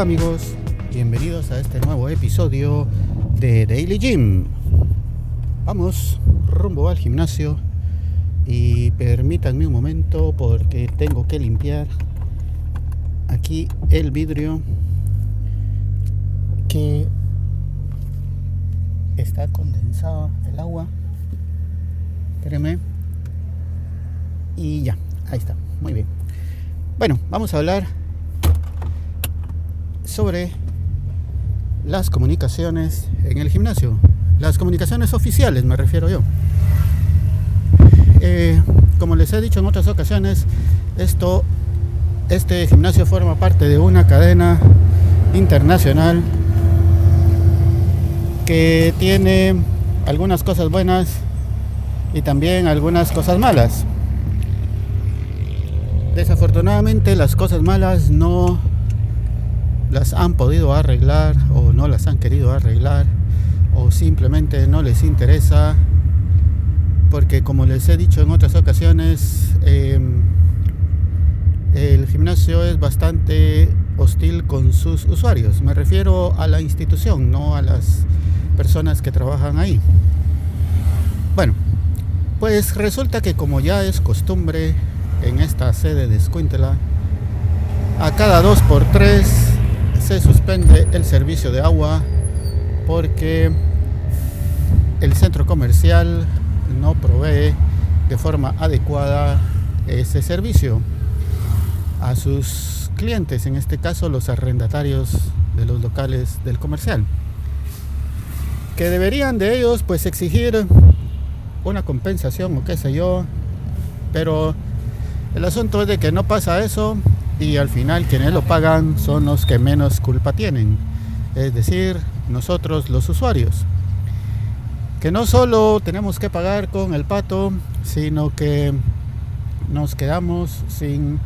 Hola amigos, bienvenidos a este nuevo episodio de Daily Gym. Vamos rumbo al gimnasio y permítanme un momento porque tengo que limpiar aquí el vidrio que está condensado el agua. Espérenme. Y ya, ahí está, muy bien. Bueno, vamos a hablar sobre las comunicaciones en el gimnasio. Las comunicaciones oficiales me refiero yo. Eh, como les he dicho en otras ocasiones, esto, este gimnasio forma parte de una cadena internacional que tiene algunas cosas buenas y también algunas cosas malas. Desafortunadamente las cosas malas no las han podido arreglar o no las han querido arreglar o simplemente no les interesa porque como les he dicho en otras ocasiones em, el gimnasio es bastante hostil con sus usuarios. Me refiero a la institución no a las personas que trabajan ahí. Bueno pues resulta que como ya es costumbre en esta sede de Escuintla a cada dos por tres se suspende el servicio de agua porque el centro comercial no provee de forma adecuada ese servicio. A sus clientes, en este caso los arrendatarios de los locales del comercial, que deberían de ellos pues exigir una compensación o qué sé yo, pero el asunto es de que no pasa eso y al final quienes lo pagan son los que menos culpa tienen, es decir, nosotros los usuarios. Que no solo tenemos que pagar con el pato, sino que nos quedamos sin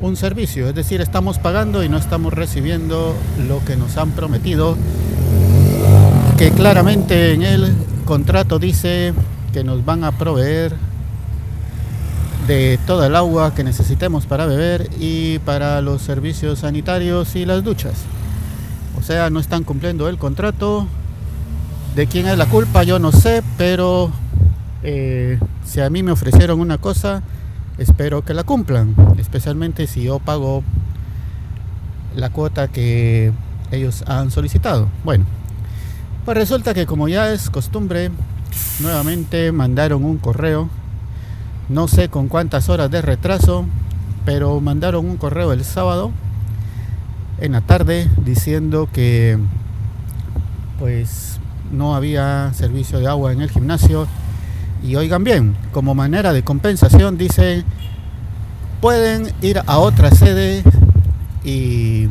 un servicio, es decir, estamos pagando y no estamos recibiendo lo que nos han prometido, que claramente en el contrato dice que nos van a proveer de toda el agua que necesitemos para beber y para los servicios sanitarios y las duchas. O sea, no están cumpliendo el contrato. ¿De quién es la culpa? Yo no sé, pero eh, si a mí me ofrecieron una cosa, espero que la cumplan, especialmente si yo pago la cuota que ellos han solicitado. Bueno, pues resulta que como ya es costumbre, nuevamente mandaron un correo no sé con cuántas horas de retraso, pero mandaron un correo el sábado en la tarde diciendo que pues no había servicio de agua en el gimnasio y oigan bien, como manera de compensación dice pueden ir a otra sede y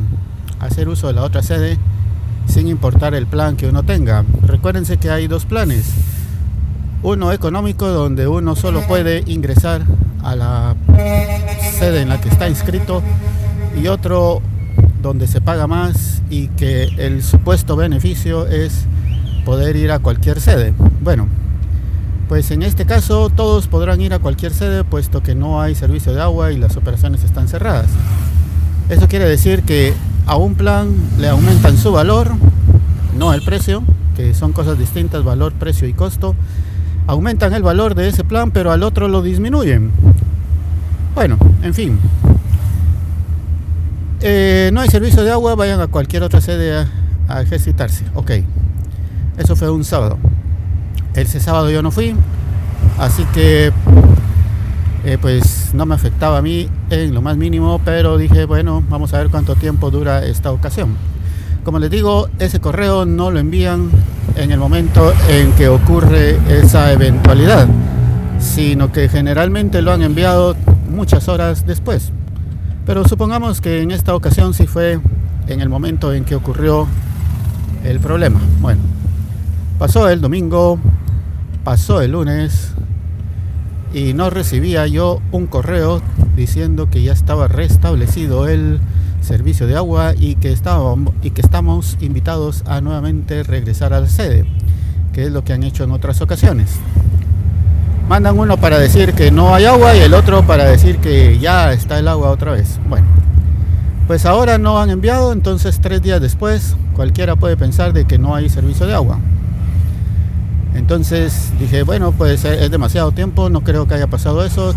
hacer uso de la otra sede sin importar el plan que uno tenga. Recuérdense que hay dos planes uno económico donde uno solo puede ingresar a la sede en la que está inscrito y otro donde se paga más y que el supuesto beneficio es poder ir a cualquier sede. Bueno, pues en este caso todos podrán ir a cualquier sede puesto que no hay servicio de agua y las operaciones están cerradas. Eso quiere decir que a un plan le aumentan su valor, no el precio, que son cosas distintas, valor, precio y costo aumentan el valor de ese plan, pero al otro lo disminuyen. Bueno, en fin. Eh, no hay servicio de agua, vayan a cualquier otra sede a, ejercitarse. Ok, eso fue un sábado. Ese sábado yo no fui, así que eh, pues no me afectaba a mí en lo más mínimo, pero dije, bueno, vamos a ver cuánto tiempo dura esta ocasión. Como les digo, ese correo no lo envían en el momento en que ocurre esa eventualidad, sino que generalmente lo han enviado muchas horas después. Pero supongamos que en esta ocasión sí fue en el momento en que ocurrió el problema. Bueno, pasó el domingo, pasó el lunes y no recibía yo un correo diciendo que ya estaba restablecido el servicio de agua y que, y que estamos invitados a nuevamente regresar a la sede, que es lo que han hecho en otras ocasiones. Mandan uno para decir que no hay agua y el otro para decir que ya está el agua otra vez. Bueno, Pues ahora no han enviado, entonces tres días después cualquiera puede pensar de que no hay servicio de agua. Entonces dije, bueno, pues es demasiado tiempo, no creo que haya pasado eso.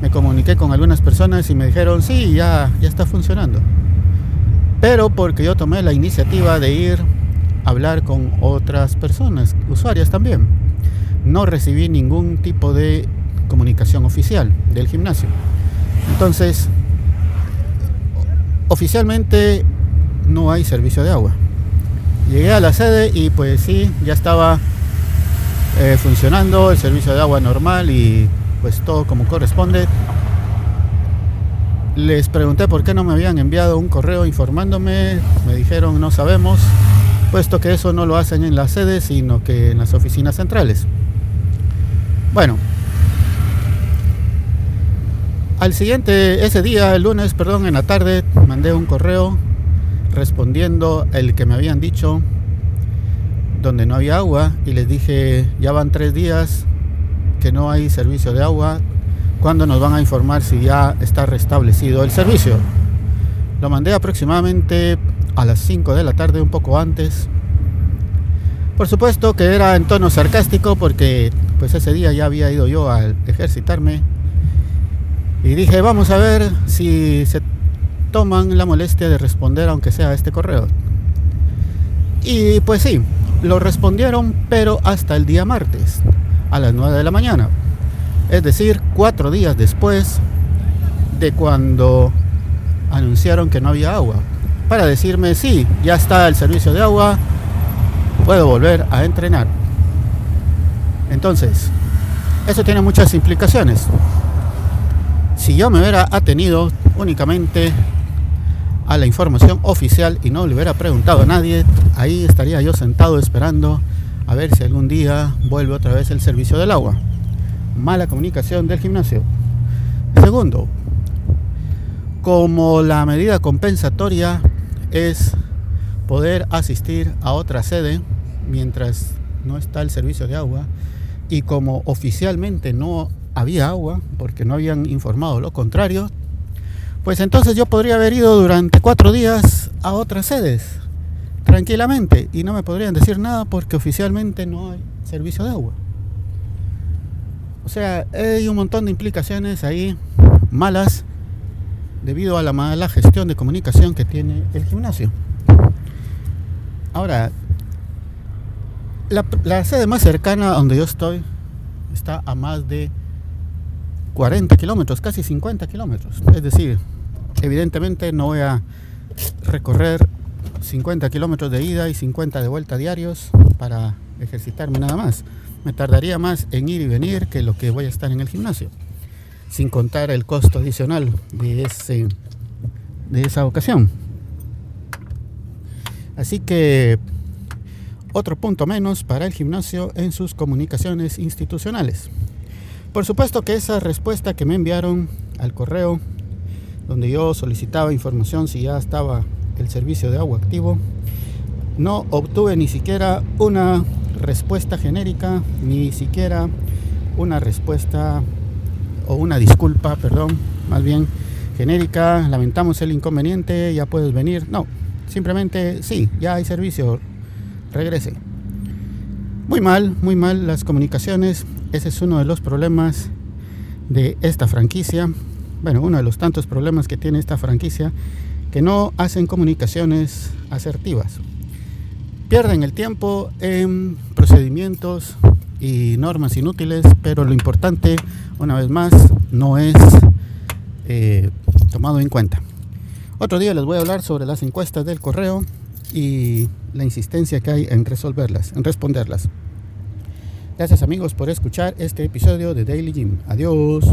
Me comuniqué con algunas personas y me dijeron, sí, ya, ya está funcionando. Pero porque yo tomé la iniciativa de ir a hablar con otras personas, usuarias también. No recibí ningún tipo de comunicación oficial del gimnasio. Entonces, oficialmente no hay servicio de agua. Llegué a la sede y pues sí, ya estaba eh, funcionando el servicio de agua normal y pues todo como corresponde. Les pregunté por qué no me habían enviado un correo informándome, me dijeron no sabemos, puesto que eso no lo hacen en la sede, sino que en las oficinas centrales. Bueno, al siguiente, ese día, el lunes, perdón, en la tarde, mandé un correo respondiendo el que me habían dicho donde no había agua y les dije, ya van tres días que no hay servicio de agua, ¿cuándo nos van a informar si ya está restablecido el servicio? Lo mandé aproximadamente a las 5 de la tarde, un poco antes. Por supuesto que era en tono sarcástico porque pues ese día ya había ido yo a ejercitarme y dije, vamos a ver si se toman la molestia de responder aunque sea este correo. Y pues sí, lo respondieron, pero hasta el día martes, a las 9 de la mañana. Es decir, cuatro días después de cuando anunciaron que no había agua. Para decirme, sí, ya está el servicio de agua, puedo volver a entrenar. Entonces, eso tiene muchas implicaciones. Si yo me hubiera atenido únicamente a la información oficial y no le hubiera preguntado a nadie, ahí estaría yo sentado esperando a ver si algún día vuelve otra vez el servicio del agua. Mala comunicación del gimnasio. Segundo, como la medida compensatoria es poder asistir a otra sede mientras no está el servicio de agua y como oficialmente no había agua, porque no habían informado lo contrario, pues entonces yo podría haber ido durante cuatro días a otras sedes, tranquilamente, y no me podrían decir nada porque oficialmente no hay servicio de agua. O sea, hay un montón de implicaciones ahí malas debido a la mala gestión de comunicación que tiene el gimnasio. Ahora, la, sede más cercana donde yo estoy está a más de 40 kilómetros, casi 50 kilómetros. Es decir, evidentemente no voy a recorrer 50 kilómetros de ida y 50 de vuelta diarios para ejercitarme nada más. Me tardaría más en ir y venir que lo que voy a estar en el gimnasio, sin contar el costo adicional de, ese, de esa ocasión. Así que otro punto menos para el gimnasio en sus comunicaciones institucionales. Por supuesto que esa respuesta que me enviaron al correo, donde yo solicitaba información si ya estaba el servicio de agua activo, no obtuve ni siquiera una respuesta genérica, ni siquiera una respuesta o una disculpa, perdón, más bien genérica, lamentamos el inconveniente, ya puedes venir. No, simplemente sí, ya hay servicio, regrese. Muy mal, muy mal las comunicaciones, ese es uno de los problemas de esta franquicia. Bueno, uno de los tantos problemas que tiene esta franquicia, que no hacen comunicaciones asertivas. Pierden el tiempo en procedimientos y normas inútiles, pero lo importante, una vez más, no es eh, tomado en cuenta. Otro día les voy a hablar sobre las encuestas del correo y la insistencia que hay en resolverlas, en responderlas. Gracias amigos por escuchar este episodio de Daily Gym. Adiós.